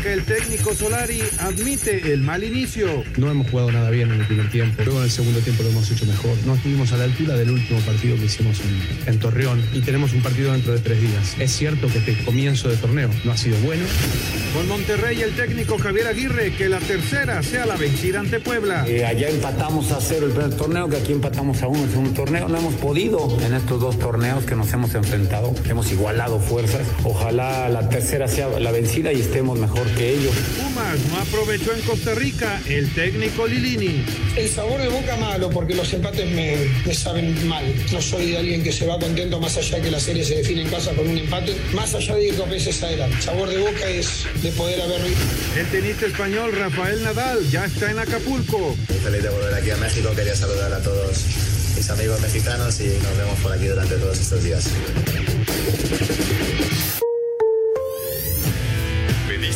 América, el técnico Solari admite el mal inicio. No hemos jugado nada bien en el primer tiempo. Luego en el segundo tiempo lo hemos hecho mejor. No estuvimos a la altura del último partido que hicimos en, en Torreón y tenemos un partido dentro de tres días. Es cierto que este comienzo de torneo no ha sido bueno. Con Monterrey, el técnico Javier Aguirre, que la tercera sea la vencida ante Puebla. Eh, allá empatamos a cero el primer torneo, que aquí empatamos a uno el segundo torneo. No hemos podido en estos dos torneos que nos hemos enfrentado. Hemos igualado fuerzas. Ojalá la tercera sea la vencida y estemos mejor que ellos. Pumas no aprovechó en Costa Rica el técnico Lilini. El sabor de boca malo, porque los empates me, me saben mal. No soy alguien que se va contento más allá que la serie se define en casa con un empate, más allá de ir dos veces adelante. El sabor de boca es de poder haber... El tenista español Rafael Nadal ya está en Acapulco. Muy feliz de volver aquí a México. Quería saludar a todos mis amigos mexicanos y nos vemos por aquí durante todos estos días.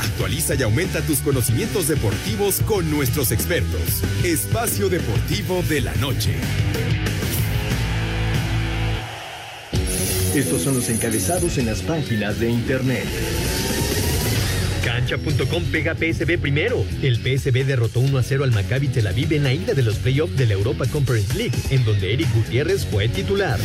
Actualiza y aumenta tus conocimientos deportivos con nuestros expertos. Espacio Deportivo de la Noche. Estos son los encabezados en las páginas de internet. Cancha.com pega PSB primero. El PSB derrotó 1 a 0 al Maccabi Tel Aviv en la ida de los playoffs de la Europa Conference League, en donde Eric Gutiérrez fue titular.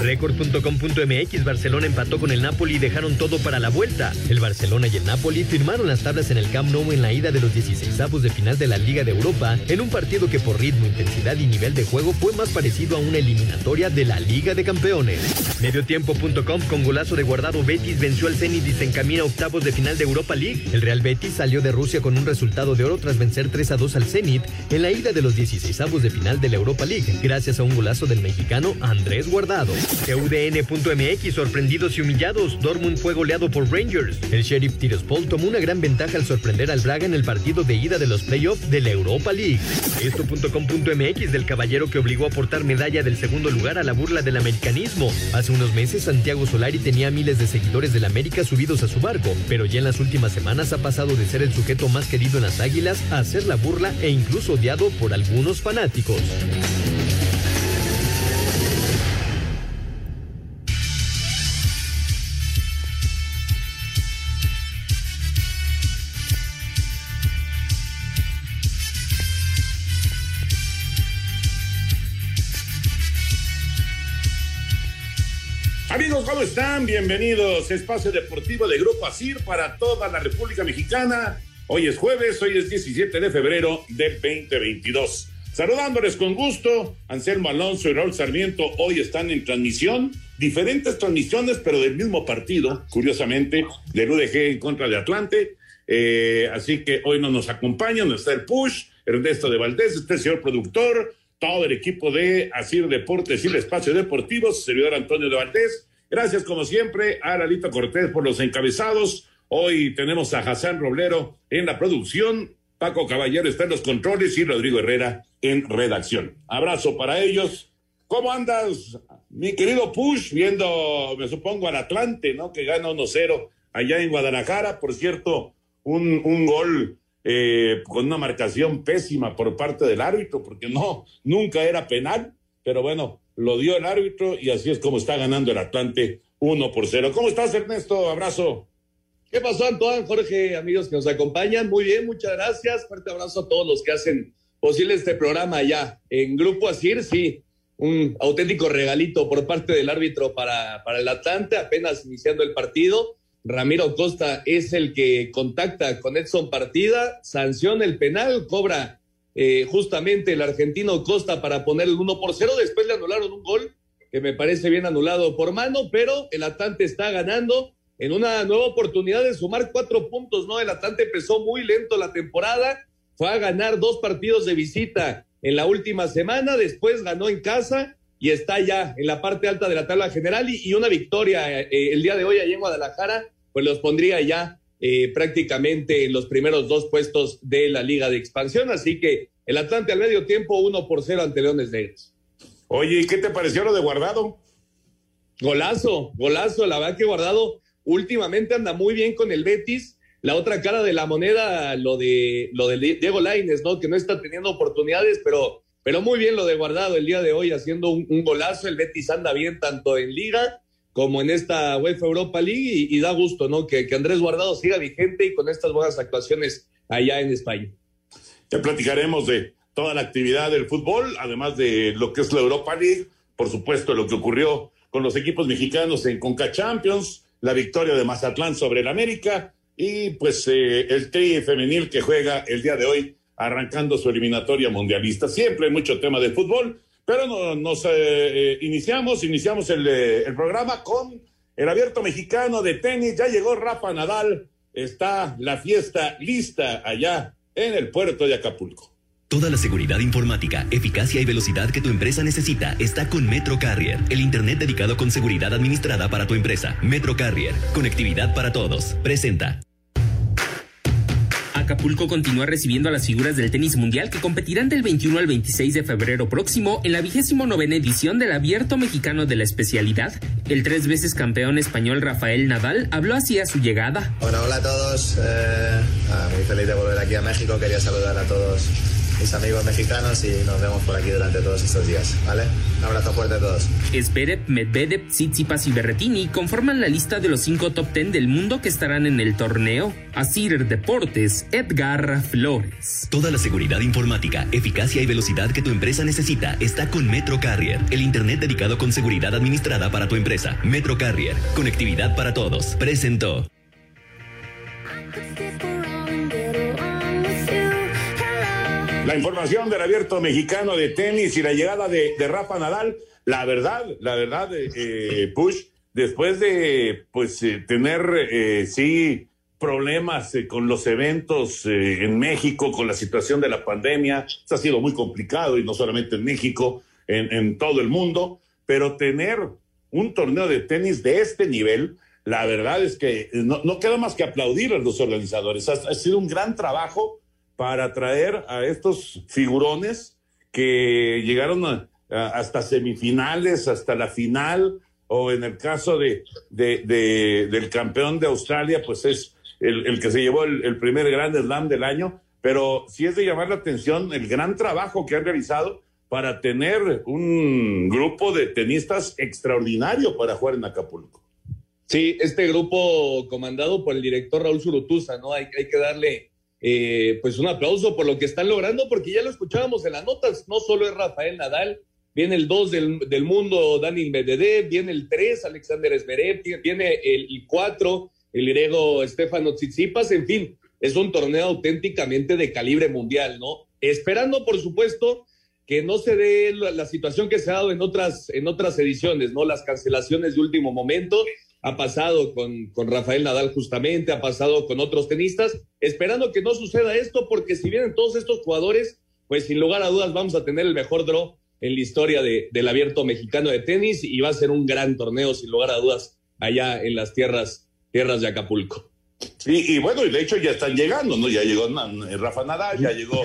Record.com.mx Barcelona empató con el Napoli y dejaron todo para la vuelta. El Barcelona y el Napoli firmaron las tablas en el Camp Nou en la ida de los 16 avos de final de la Liga de Europa, en un partido que por ritmo, intensidad y nivel de juego fue más parecido a una eliminatoria de la Liga de Campeones. Mediotiempo.com con golazo de guardado Betis venció al Zenit y se encamina a octavos de final de Europa League. El Real Betis salió de Rusia con un resultado de oro tras vencer 3 a 2 al Zenit en la ida de los 16 avos de final de la Europa League, gracias a un golazo del mexicano Andrés Guardado. UDN.mx sorprendidos y humillados, Dortmund fue goleado por Rangers. El Sheriff Tiraspol tomó una gran ventaja al sorprender al Braga en el partido de ida de los playoffs de la Europa League. Esto.com.mx del caballero que obligó a portar medalla del segundo lugar a la burla del americanismo. Hace unos meses Santiago Solari tenía miles de seguidores del América subidos a su barco, pero ya en las últimas semanas ha pasado de ser el sujeto más querido en las águilas a ser la burla e incluso odiado por algunos fanáticos. Están? Bienvenidos. Espacio Deportivo de Grupo ASIR para toda la República Mexicana. Hoy es jueves, hoy es 17 de febrero del 2022. Saludándoles con gusto, Anselmo Alonso y Raúl Sarmiento hoy están en transmisión, diferentes transmisiones, pero del mismo partido, curiosamente, del UDG en contra de Atlante. Eh, así que hoy no nos acompañan, está el Push, Ernesto de Valdés, está el señor productor, todo el equipo de Asir Deportes y el Espacio Deportivo, su servidor Antonio de Valdés. Gracias, como siempre, a Lalito Cortés por los encabezados. Hoy tenemos a Hassan Roblero en la producción, Paco Caballero está en los controles y Rodrigo Herrera en redacción. Abrazo para ellos. ¿Cómo andas, mi querido Push? Viendo, me supongo, al Atlante, ¿no? Que gana 1-0 allá en Guadalajara. Por cierto, un, un gol eh, con una marcación pésima por parte del árbitro, porque no, nunca era penal, pero bueno, lo dio el árbitro y así es como está ganando el Atlante 1 por 0. ¿Cómo estás, Ernesto? Abrazo. ¿Qué pasó, Antoine, Jorge, amigos que nos acompañan? Muy bien, muchas gracias. Fuerte abrazo a todos los que hacen posible este programa allá. En Grupo Asir, sí, un auténtico regalito por parte del árbitro para, para el Atlante, apenas iniciando el partido. Ramiro Costa es el que contacta con Edson Partida, sanciona el penal, cobra eh, justamente el argentino Costa para poner el 1 por 0. Después le anularon un gol que me parece bien anulado por mano, pero el Atlante está ganando en una nueva oportunidad de sumar cuatro puntos, ¿no? El Atlante empezó muy lento la temporada, fue a ganar dos partidos de visita en la última semana, después ganó en casa y está ya en la parte alta de la tabla general y, una victoria eh, el día de hoy allá en Guadalajara, pues los pondría ya eh, prácticamente en los primeros dos puestos de la Liga de Expansión, así que el Atlante al medio tiempo uno por cero ante Leones Negros. Oye, ¿qué te pareció lo de Guardado? Golazo, golazo, la verdad que Guardado últimamente anda muy bien con el Betis. La otra cara de la moneda, lo de lo de Diego Laines, ¿no? Que no está teniendo oportunidades, pero, pero muy bien lo de Guardado el día de hoy, haciendo un, golazo. El Betis anda bien tanto en Liga como en esta UEFA Europa League y, da gusto, ¿no? Que, Andrés Guardado siga vigente y con estas buenas actuaciones allá en España. Ya platicaremos de toda la actividad del fútbol, además de lo que es la Europa League, por supuesto, lo que ocurrió con los equipos mexicanos en Conca Champions la victoria de Mazatlán sobre el América y pues eh, el Tri femenil que juega el día de hoy arrancando su eliminatoria mundialista. Siempre hay mucho tema de fútbol, pero no, nos eh, eh, iniciamos, iniciamos el, el programa con el abierto mexicano de tenis. Ya llegó Rafa Nadal, está la fiesta lista allá en el puerto de Acapulco. Toda la seguridad informática, eficacia y velocidad que tu empresa necesita está con Metro Carrier, el Internet dedicado con seguridad administrada para tu empresa. Metro Carrier, conectividad para todos. Presenta. Acapulco continúa recibiendo a las figuras del tenis mundial que competirán del 21 al 26 de febrero próximo en la vigésimo novena edición del Abierto Mexicano de la especialidad. El tres veces campeón español Rafael Nadal habló así a su llegada. Bueno, hola a todos. Eh, ah, muy feliz de volver aquí a México. Quería saludar a todos mis amigos mexicanos y nos vemos por aquí durante todos estos días, ¿vale? Un abrazo fuerte a todos. Zverev, Medvedev, Tsitsipas y Berretini conforman la lista de los cinco top ten del mundo que estarán en el torneo. Asir Deportes, Edgar Flores. Toda la seguridad informática, eficacia y velocidad que tu empresa necesita está con Metro Carrier, el internet dedicado con seguridad administrada para tu empresa. Metro Carrier, conectividad para todos. Presentó. La información del abierto mexicano de tenis y la llegada de, Rafa Nadal, la verdad, la verdad, eh, eh, Push, después de pues eh, tener sí problemas con los eventos en México, con la situación de la pandemia, eso ha sido muy complicado y no solamente en México, en, todo el mundo, pero tener un torneo de tenis de este nivel, la verdad es que no, no queda más que aplaudir a los organizadores. ha sido un gran trabajo para traer a estos figurones que llegaron hasta semifinales, hasta la final, o en el caso de, del campeón de Australia, pues es el, que se llevó el, primer Grand Slam del año, pero sí es de llamar la atención el gran trabajo que han realizado para tener un grupo de tenistas extraordinario para jugar en Acapulco. Sí, este grupo comandado por el director Raúl Surutusa, ¿no? Hay que darle eh, pues un aplauso por lo que están logrando, porque ya lo escuchábamos en las notas, no solo es Rafael Nadal, viene el 2 del, mundo, Dani Medvedev, viene el 3, Alexander Zverev, viene el 4, el griego Stefano Tsitsipas, en fin, es un torneo auténticamente de calibre mundial, ¿no? Esperando, por supuesto, que no se dé la, la situación que se ha dado en otras, en otras ediciones, ¿no? Las cancelaciones de último momento, ha pasado con, con, Rafael Nadal justamente, ha pasado con otros tenistas, esperando que no suceda esto, porque si vienen todos estos jugadores, pues sin lugar a dudas vamos a tener el mejor draw en la historia de, del abierto mexicano de tenis y va a ser un gran torneo, sin lugar a dudas, allá en las tierras, tierras de Acapulco. Sí, y bueno, y de hecho ya están llegando, ¿no? Ya llegó Rafa Nadal, ya llegó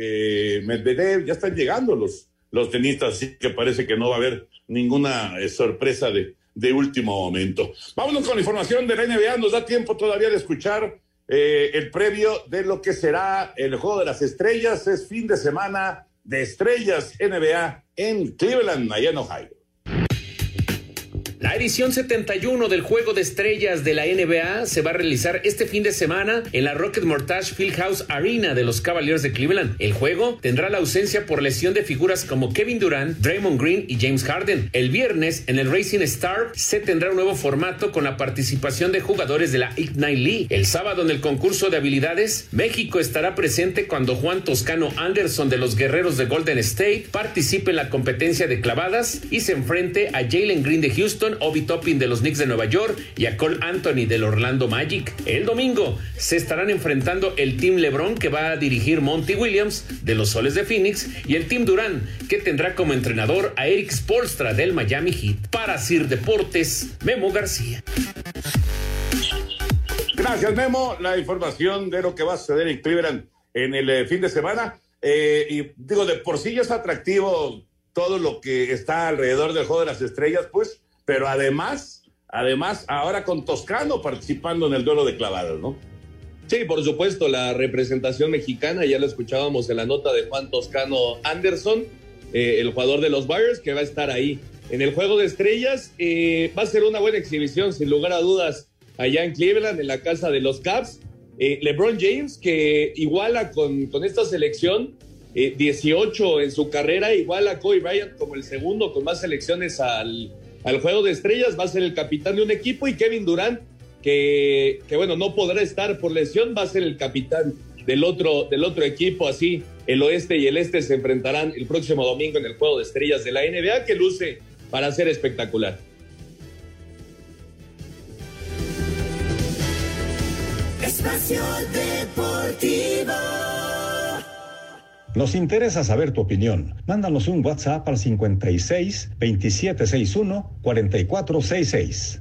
eh, Medvedev, ya están llegando los, los tenistas, así que parece que no va a haber ninguna eh, sorpresa de, de último momento. Vámonos con la información de la NBA. Nos da tiempo todavía de escuchar eh, el previo de lo que será el Juego de las Estrellas. Es fin de semana de Estrellas NBA en Cleveland, allá en Ohio. La edición 71 del Juego de Estrellas de la NBA se va a realizar este fin de semana en la Rocket Mortgage Fieldhouse Arena de los Cavaliers de Cleveland. El juego tendrá la ausencia por lesión de figuras como Kevin Durant, Draymond Green y James Harden. El viernes en el Racing Star se tendrá un nuevo formato con la participación de jugadores de la Ignite League. El sábado en el concurso de habilidades, México estará presente cuando Juan Toscano Anderson de los Guerreros de Golden State participe en la competencia de clavadas y se enfrente a Jalen Green de Houston, Obi Toppin de los Knicks de Nueva York y a Cole Anthony del Orlando Magic. El domingo se estarán enfrentando el Team LeBron que va a dirigir Monty Williams de los Soles de Phoenix y el Team Durán que tendrá como entrenador a Eric Spolstra del Miami Heat. Para Sir Deportes, Memo García. Gracias, Memo. La información de lo que va a suceder en Cleveland en el eh, fin de semana. Eh, y digo, de por sí ya es atractivo todo lo que está alrededor del juego de las estrellas, pues, pero además, además, ahora con Toscano participando en el duelo de clavadas, ¿no? Sí, por supuesto, la representación mexicana, ya lo escuchábamos en la nota de Juan Toscano Anderson, eh, el jugador de los Bayers, que va a estar ahí en el juego de estrellas. va a ser una buena exhibición, sin lugar a dudas, allá en Cleveland, en la casa de los Caps. Eh, LeBron James, que iguala con, con esta selección, 18 eh, en su carrera, iguala a Kobe Bryant como el segundo con más selecciones al, al, juego de estrellas, va a ser el capitán de un equipo y Kevin Durant, que, que, bueno, no podrá estar por lesión, va a ser el capitán del otro, del otro equipo, así el oeste y el este se enfrentarán el próximo domingo en el juego de estrellas de la NBA, que luce para ser espectacular. Espacio Deportivo. Nos interesa saber tu opinión. Mándanos un WhatsApp al 56 2761 4466.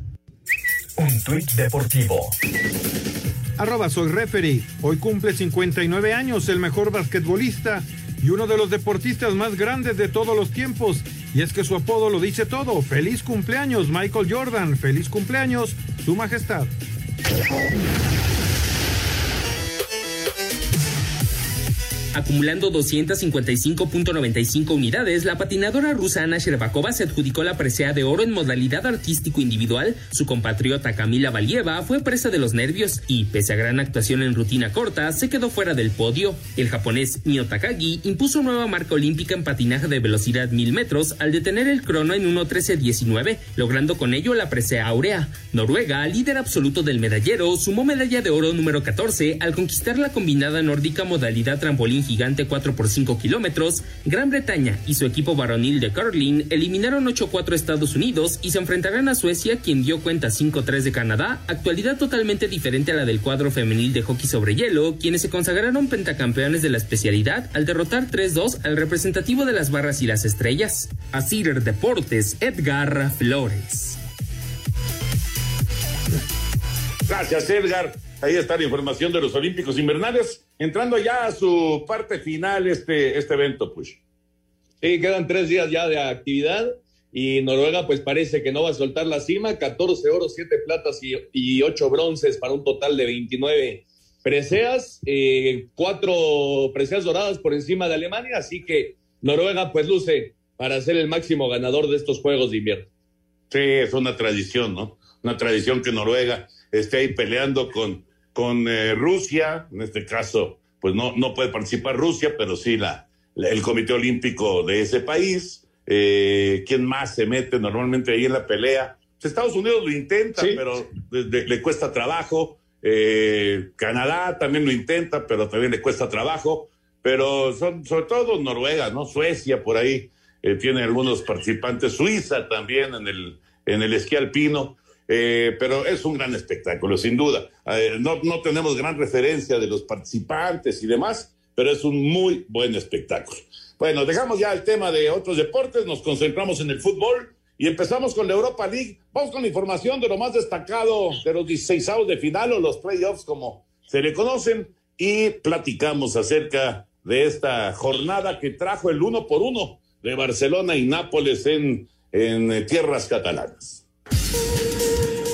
Un tuit deportivo. Arroba soy referee. Hoy cumple 59 años el mejor basquetbolista y uno de los deportistas más grandes de todos los tiempos. Y es que su apodo lo dice todo. Feliz cumpleaños, Michael Jordan. Feliz cumpleaños, Su Majestad. Acumulando 255.95 unidades, la patinadora rusa Ana Sherbakova se adjudicó la presea de oro en modalidad artístico individual. Su compatriota Camila Valieva fue presa de los nervios y, pese a gran actuación en rutina corta, se quedó fuera del podio. El japonés Mio Takagi impuso nueva marca olímpica en patinaje de velocidad 1000 metros al detener el crono en 1.13.19, logrando con ello la presea áurea. Noruega, líder absoluto del medallero, sumó medalla de oro número 14 al conquistar la combinada nórdica modalidad trampolín gigante 4 por 5 kilómetros, Gran Bretaña y su equipo varonil de curling eliminaron 8-4 Estados Unidos y se enfrentarán a Suecia, quien dio cuenta 5-3 de Canadá, actualidad totalmente diferente a la del cuadro femenil de hockey sobre hielo, quienes se consagraron pentacampeones de la especialidad al derrotar 3-2 al representativo de las barras y las estrellas. Asir Deportes, Edgar Flores. Gracias, Edgar. Ahí está la información de los Olímpicos Invernales entrando ya a su parte final este, este evento, pues. Sí, quedan tres días ya de actividad y Noruega pues parece que no va a soltar la cima, 14 oros, 7 platas y, y 8 bronces para un total de 29 preseas, eh, cuatro preseas doradas por encima de Alemania, así que Noruega pues luce para ser el máximo ganador de estos Juegos de Invierno. Sí, es una tradición, ¿no? Una tradición que Noruega esté ahí peleando con con eh, Rusia, en este caso, pues no, no puede participar Rusia, pero sí la, el Comité Olímpico de ese país. Eh, ¿Quién más se mete normalmente ahí en la pelea? Pues Estados Unidos lo intenta, pero le cuesta trabajo. Eh, Canadá también lo intenta, pero también le cuesta trabajo. Pero son sobre todo Noruega, ¿no? Suecia por ahí tiene algunos participantes. Suiza también en el, en el esquí alpino. Eh, pero es un gran espectáculo, sin duda. Eh, no, no tenemos gran referencia de los participantes y demás, pero es un muy buen espectáculo. Bueno, dejamos ya el tema de otros deportes, nos concentramos en el fútbol y empezamos con la Europa League. Vamos con la información de lo más destacado de los 16 de final o los playoffs, como se le conocen, y platicamos acerca de esta jornada que trajo el uno por uno de Barcelona y Nápoles en, en tierras catalanas.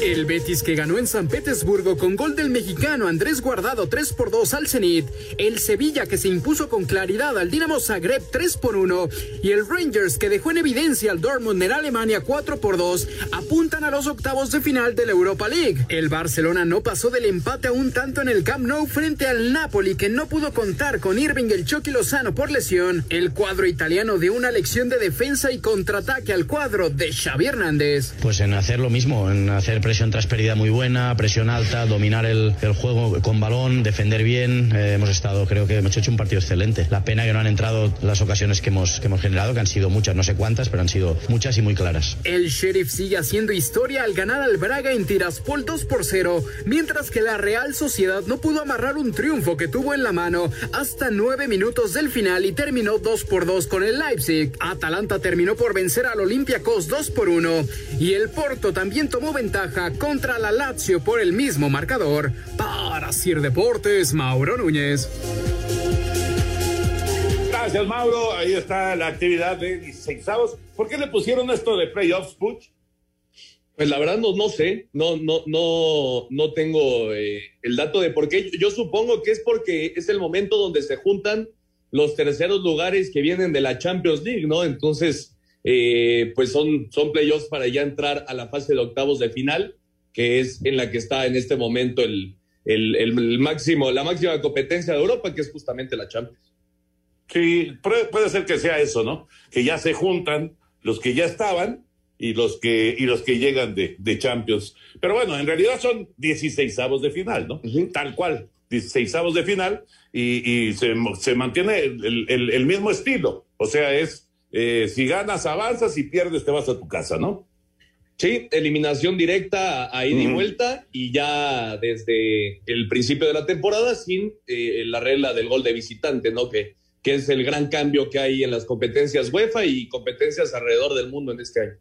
El Betis que ganó en San Petersburgo con gol del mexicano Andrés Guardado 3 por 2 al Zenit. El Sevilla que se impuso con claridad al Dinamo Zagreb 3 por 1. Y el Rangers que dejó en evidencia al Dortmund en Alemania 4 por 2. Apuntan a los octavos de final de la Europa League. El Barcelona no pasó del empate a un tanto en el Camp Nou frente al Napoli que no pudo contar con Irving el Chucky Lozano por lesión. El cuadro italiano de una lección de defensa y contraataque al cuadro de Xavi Hernández. Pues en hacer lo mismo, en hacer presión tras muy buena, presión alta, dominar el, el juego con balón, defender bien. Eh, hemos estado, creo que hemos hecho un partido excelente. La pena que no han entrado las ocasiones que hemos, que hemos generado, que han sido muchas, no sé cuántas, pero han sido muchas y muy claras. El Sheriff sigue haciendo historia al ganar al Braga en Tiraspol 2 por 0, mientras que la Real Sociedad no pudo amarrar un triunfo que tuvo en la mano hasta nueve minutos del final y terminó 2 por 2 con el Leipzig. Atalanta terminó por vencer al Olympiacos 2 por 1 y el Porto también tomó ventaja contra la Lazio por el mismo marcador. Para Sir Deportes, Mauro Núñez. Gracias, Mauro. Ahí está la actividad de 16 ¿Por qué le pusieron esto de playoffs, Puch? Pues la verdad no, no sé, no, no, no, no tengo eh, el dato de por qué. Yo supongo que es porque es el momento donde se juntan los terceros lugares que vienen de la Champions League, ¿no? Entonces, eh, pues son, son playoffs para ya entrar a la fase de octavos de final que es en la que está en este momento el, el, el, máximo, la máxima competencia de Europa, que es justamente la Champions. Sí, puede, puede, ser que sea eso, ¿no? Que ya se juntan los que ya estaban y los que, y los que llegan de, de Champions. Pero bueno, en realidad son 16 avos de final, ¿no? Tal cual, 16 avos de final y, y se, se, mantiene el, el, el, mismo estilo. O sea, es eh, si ganas, avanzas, si pierdes, te vas a tu casa, ¿no? Sí, eliminación directa a ida y vuelta y ya desde el principio de la temporada sin eh, la regla del gol de visitante, ¿no? Que, que es el gran cambio que hay en las competencias UEFA y competencias alrededor del mundo en este año.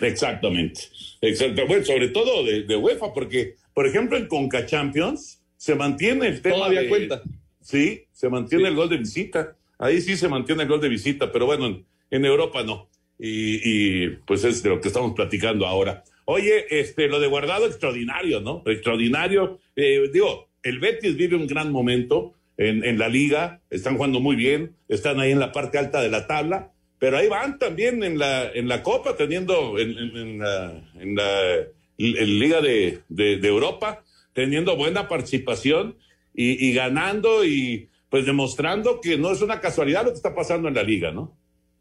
Exactamente, exacto. Bueno, sobre todo de, de UEFA, porque, por ejemplo, en Conca Champions se mantiene el tema. Todavía de, cuenta. Sí, se mantiene sí. el gol de visita. Ahí sí se mantiene el gol de visita, pero bueno, en, en Europa no. Y, y, pues es de lo que estamos platicando ahora. Oye, este, lo de guardado extraordinario, ¿no? Extraordinario. Eh, digo, el Betis vive un gran momento en, la liga, están jugando muy bien, están ahí en la parte alta de la tabla, pero ahí van también en la, en la Copa, teniendo en, en la, en la en Liga de, de, de, Europa, teniendo buena participación y, y ganando y pues demostrando que no es una casualidad lo que está pasando en la liga, ¿no?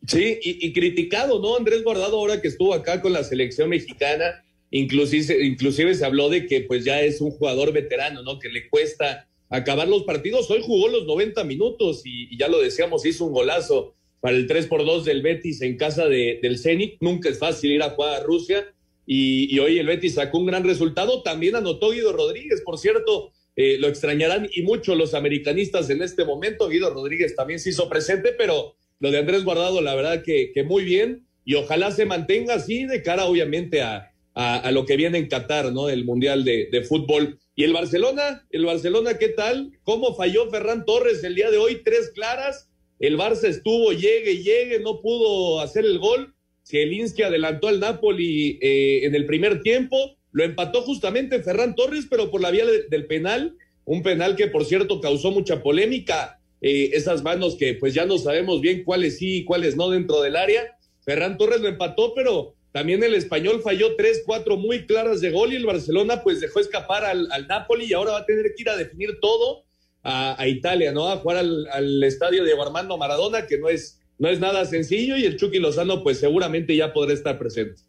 Sí, y, criticado, ¿no? Andrés Guardado ahora que estuvo acá con la selección mexicana, inclusive, inclusive se habló de que pues ya es un jugador veterano, ¿no? Que le cuesta acabar los partidos. Hoy jugó los 90 minutos y, y ya lo decíamos, hizo un golazo para el 3 por 2 del Betis en casa de, del Zenit. Nunca es fácil ir a jugar a Rusia y, y, hoy el Betis sacó un gran resultado. También anotó Guido Rodríguez, por cierto. Eh, lo extrañarán y mucho los americanistas en este momento. Guido Rodríguez también se hizo presente, pero lo de Andrés Guardado, la verdad que, muy bien y ojalá se mantenga así de cara, obviamente, a, a, lo que viene en Qatar, ¿no? El Mundial de, de, Fútbol. Y el Barcelona, el Barcelona, ¿qué tal? ¿Cómo falló Ferran Torres el día de hoy? Tres claras. El Barça estuvo, llegue, llegue, no pudo hacer el gol. Zielinski adelantó al Napoli eh, en el primer tiempo. Lo empató justamente Ferran Torres, pero por la vía de, del penal. Un penal que, por cierto, causó mucha polémica eh, esas manos que pues ya no sabemos bien cuáles sí y cuáles no dentro del área. Ferran Torres lo empató, pero también el español falló tres, cuatro muy claras de gol y el Barcelona pues dejó escapar al, Napoli y ahora va a tener que ir a definir todo a, Italia, ¿no? A jugar al, al, estadio de Armando Maradona, que no es, no es nada sencillo y el Chucky Lozano pues seguramente ya podrá estar presente.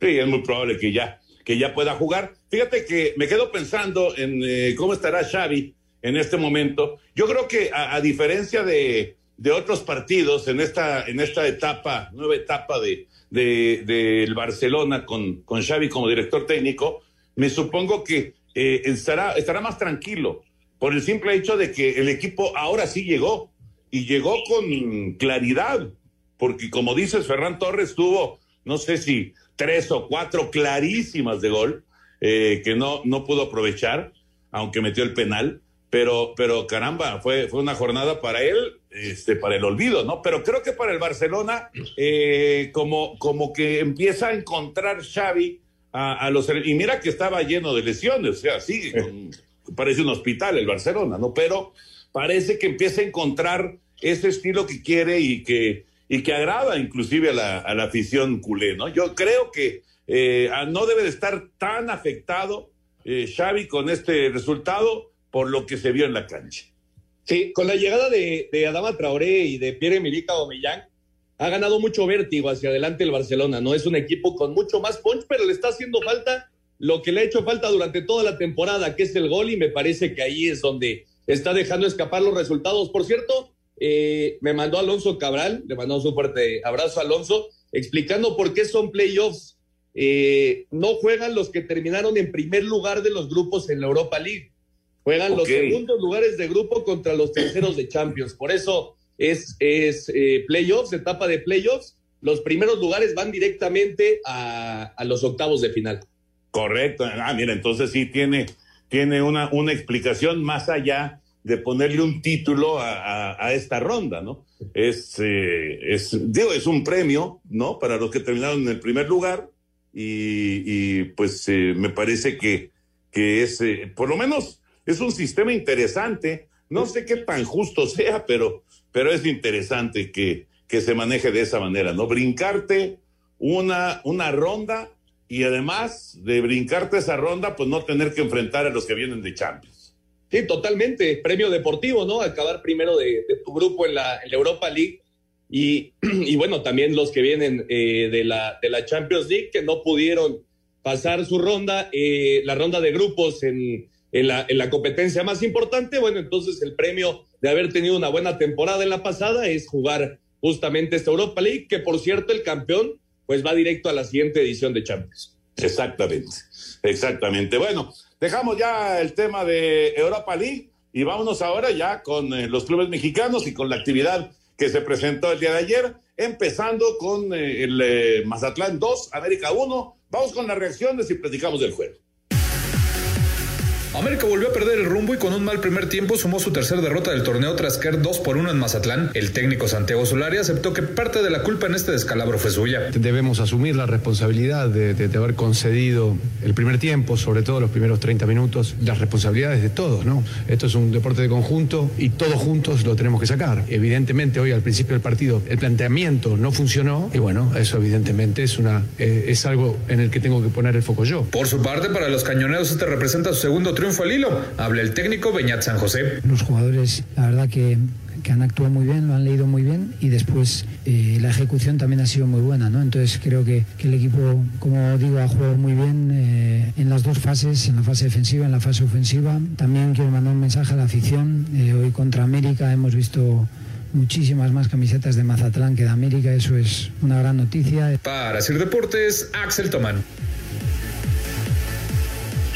Sí, es muy probable que ya, que ya pueda jugar. Fíjate que me quedo pensando en eh, cómo estará Xavi en este momento. Yo creo que a, a diferencia de, otros partidos en esta, en esta etapa, nueva etapa de, del de, de Barcelona con, con Xavi como director técnico, me supongo que eh, estará, estará más tranquilo por el simple hecho de que el equipo ahora sí llegó y llegó con claridad, porque como dices, Ferran Torres tuvo, no sé si tres o cuatro clarísimas de gol eh, que no, no pudo aprovechar, aunque metió el penal pero, pero caramba, fue, fue una jornada para él, este, para el olvido, ¿no? Pero creo que para el Barcelona, eh, como, como que empieza a encontrar Xavi a, los... Y mira que estaba lleno de lesiones, o sea, sigue, parece un hospital el Barcelona, ¿no? Pero parece que empieza a encontrar ese estilo que quiere y que, y que agrada inclusive a la, a la afición culé, ¿no? Yo creo que eh, no debe de estar tan afectado eh, Xavi con este resultado por lo que se vio en la cancha. Sí, con la llegada de, de Adama Traoré y de Pierre-Emerick Aubameyang, ha ganado mucho vértigo hacia adelante el Barcelona, ¿no? Es un equipo con mucho más punch, pero le está haciendo falta lo que le ha hecho falta durante toda la temporada, que es el gol, y me parece que ahí es donde está dejando escapar los resultados. Por cierto, eh, me mandó Alonso Cabral, le mandamos un fuerte abrazo a Alonso, explicando por qué son playoffs. Eh, no juegan los que terminaron en primer lugar de los grupos en la Europa League. Juegan los segundos lugares de grupo contra los terceros de Champions. Por eso es, es eh, playoffs, etapa de playoffs. Los primeros lugares van directamente a, los octavos de final. Correcto. Ah, mira, entonces sí tiene, tiene una, una explicación más allá de ponerle un título a, esta ronda, ¿no? Es, eh, es, digo, es un premio, ¿no? Para los que terminaron en el primer lugar y, pues eh, me parece que, que es, eh, por lo menos, es un sistema interesante. No sé qué tan justo sea, pero, pero es interesante que, que se maneje de esa manera, ¿no? Brincarte una, una ronda y además de brincarte esa ronda, pues no tener que enfrentar a los que vienen de Champions. Sí, totalmente. Premio deportivo, ¿no? Acabar primero de, tu grupo en la, Europa League. Y, y, bueno, también los que vienen eh, de, la, de la Champions League que no pudieron pasar su ronda, eh, la ronda de grupos en, en, la, en la competencia más importante. Bueno, entonces el premio de haber tenido una buena temporada en la pasada es jugar justamente esta Europa League, que por cierto el campeón pues va directo a la siguiente edición de Champions. Exactamente, exactamente. Bueno, dejamos ya el tema de Europa League y vámonos ahora ya con eh, los clubes mexicanos y con la actividad que se presentó el día de ayer, empezando con eh, el eh, Mazatlán 2, América 1. Vamos con las reacciones y platicamos del juego. América volvió a perder el rumbo y con un mal primer tiempo sumó su tercera derrota del torneo tras caer 2 por 1 en Mazatlán. El técnico Santiago Solari aceptó que parte de la culpa en este descalabro fue suya. Debemos asumir la responsabilidad de, haber concedido el primer tiempo, sobre todo los primeros 30 minutos, las responsabilidades de todos, ¿no? Esto es un deporte de conjunto y todos juntos lo tenemos que sacar. Evidentemente hoy al principio del partido el planteamiento no funcionó y bueno, eso evidentemente es, una, eh, es algo en el que tengo que poner el foco yo. Por su parte, para los cañoneros este representa su segundo triunfo triunfo al hilo. Habla el técnico Beñat San José. Los jugadores, la verdad que, que han actuado muy bien, lo han leído muy bien y después eh, la ejecución también ha sido muy buena, ¿no? Entonces creo que, que el equipo, como digo, ha jugado muy bien eh, en las dos fases, en la fase defensiva, en la fase ofensiva. También quiero mandar un mensaje a la afición. Eh, hoy contra América hemos visto muchísimas más camisetas de Mazatlán que de América, eso es una gran noticia. Para Sir Deportes, Axel Tomán.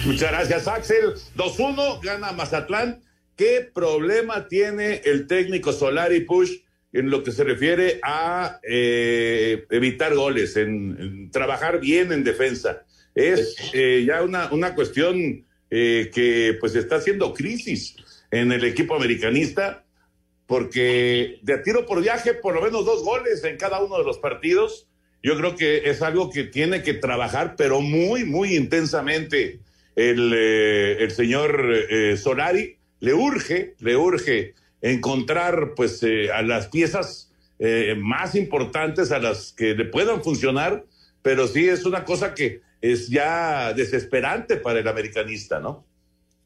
Muchas gracias, Axel. 2-1, gana Mazatlán. ¿Qué problema tiene el técnico Solari Push en lo que se refiere a eh, evitar goles, en, trabajar bien en defensa? Es eh, ya una, una cuestión eh, que pues está haciendo crisis en el equipo americanista, porque de tiro por viaje, por lo menos dos goles en cada uno de los partidos. Yo creo que es algo que tiene que trabajar, pero muy, muy intensamente el, eh, el señor eh, Solari, le urge, le urge encontrar pues eh, a las piezas más importantes a las que le puedan funcionar, pero sí es una cosa que es ya desesperante para el americanista, ¿no?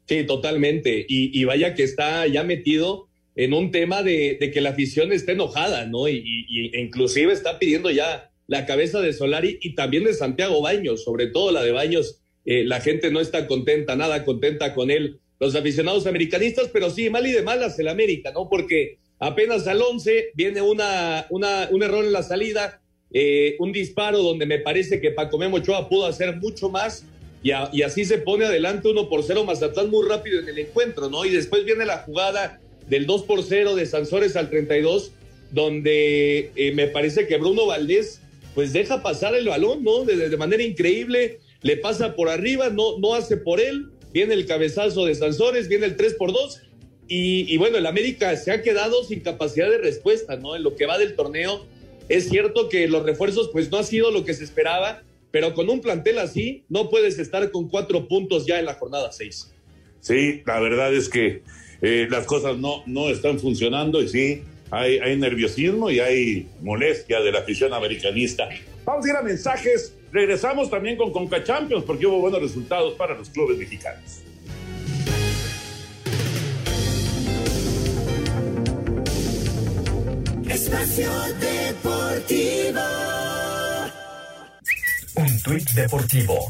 Sí, totalmente. Y, vaya que está ya metido en un tema de, que la afición está enojada, ¿no? Y, y, inclusive está pidiendo ya la cabeza de Solari y también de Santiago Baños, sobre todo la de Baños, eh, la gente no está contenta, nada contenta con él, los aficionados americanistas, pero sí, mal y de malas el América, ¿no? Porque apenas al 11 viene una, una, un error en la salida, eh, un disparo donde me parece que Paco Memo Ochoa pudo hacer mucho más y, así se pone adelante uno por cero Mazatlán muy rápido en el encuentro, ¿no? Y después viene la jugada del 2 por 0 de Sansores al 32, donde eh, me parece que Bruno Valdés pues deja pasar el balón, ¿no? De manera increíble, le pasa por arriba, no, no hace por él, viene el cabezazo de Sansores, viene el 3 por 2 y, bueno, el América se ha quedado sin capacidad de respuesta, ¿no? En lo que va del torneo, es cierto que los refuerzos pues no ha sido lo que se esperaba, pero con un plantel así no puedes estar con cuatro puntos ya en la jornada seis. Sí, la verdad es que eh, las cosas no, no están funcionando y sí, hay, hay nerviosismo y hay molestia de la afición americanista. Vamos a ir a mensajes. Regresamos también con Conca Champions porque hubo buenos resultados para los clubes mexicanos. Espacio Deportivo. Un tuit deportivo.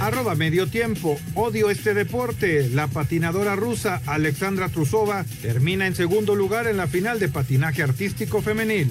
Arroba medio tiempo. Odio este deporte. La patinadora rusa Alexandra Trusova termina en segundo lugar en la final de patinaje artístico femenil.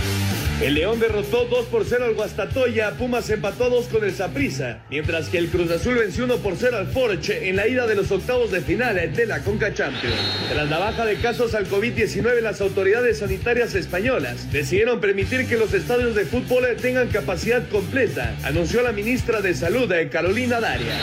El León derrotó 2 por 0 al Guastatoya, Pumas empató 2 con el Saprissa, mientras que el Cruz Azul venció 1 por 0 al Forge en la ida de los octavos de final de la Conca Champions. Tras la baja de casos al COVID-19, las autoridades sanitarias españolas decidieron permitir que los estadios de fútbol tengan capacidad completa, anunció la ministra de Salud, Carolina Daria.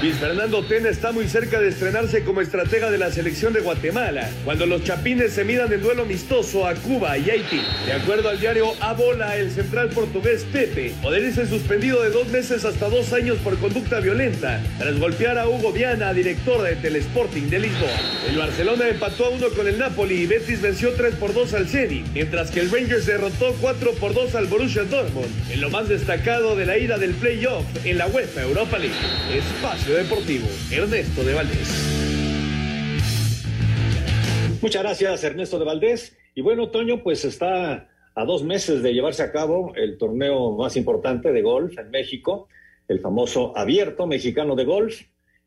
Luis Fernando Tena está muy cerca de estrenarse como estratega de la selección de Guatemala, cuando los chapines se midan en duelo amistoso a Cuba y Haití. De acuerdo al diario Abo el central portugués Pepe poder ser suspendido de dos meses hasta dos años por conducta violenta tras golpear a Hugo Viana, director de Telesporting de Lisboa. El Barcelona empató a uno con el Napoli y Betis venció 3 por 2 al Ceni, mientras que el Rangers derrotó 4 por 2 al Borussia Dortmund en lo más destacado de la ida del playoff en la UEFA Europa League. Espacio Deportivo, Ernesto de Valdés. Muchas gracias, Ernesto de Valdés. Y bueno, Toño, pues está a dos meses de llevarse a cabo el torneo más importante de golf en México, el famoso Abierto Mexicano de Golf,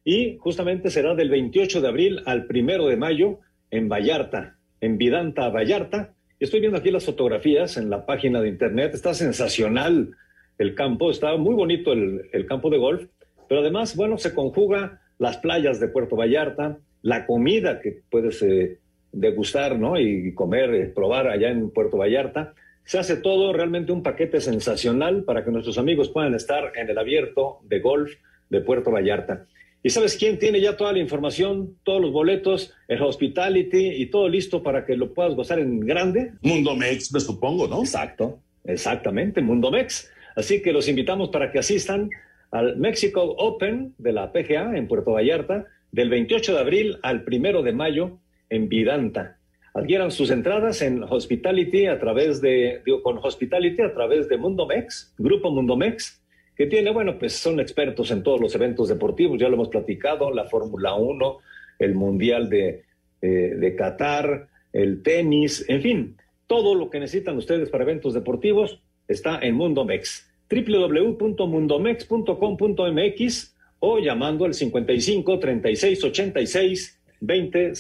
y justamente será del 28 de abril al primero de mayo en Vallarta, en Vidanta, Vallarta. Estoy viendo aquí las fotografías en la página de internet, está sensacional el campo, está muy bonito el, el campo de golf, pero además, bueno, se conjuga las playas de Puerto Vallarta, la comida que puedes eh, degustar, ¿no? Y comer, eh, probar allá en Puerto Vallarta. Se hace todo realmente un paquete sensacional para que nuestros amigos puedan estar en el abierto de golf de Puerto Vallarta. ¿Y sabes quién tiene ya toda la información, todos los boletos, el hospitality y todo listo para que lo puedas gozar en grande? Mundo Mex, me supongo, ¿no? Exacto, exactamente, Mundo Mex. Así que los invitamos para que asistan al Mexico Open de la PGA en Puerto Vallarta del 28 de abril al 1 de mayo en Vidanta. Adquieran sus entradas en Hospitality a través de, digo, con Hospitality a través de Mundo Mex, Grupo Mundo Mex, que tiene, bueno, pues son expertos en todos los eventos deportivos, ya lo hemos platicado, la Fórmula 1, el Mundial de, eh, de Qatar, el tenis, en fin, todo lo que necesitan ustedes para eventos deportivos está en Mundo Mex. www.mundomex.com.mx o llamando al 55 36 86 2000.